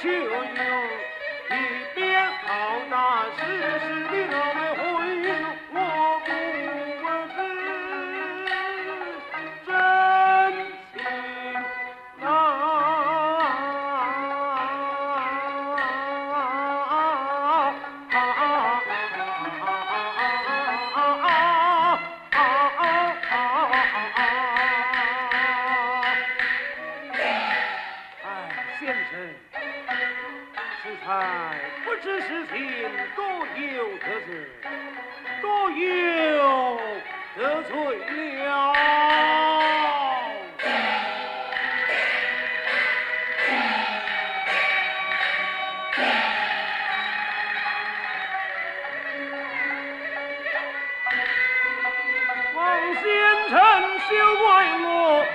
tune. 才，不知是情，多有得罪，多有得罪了。王先生休怪我，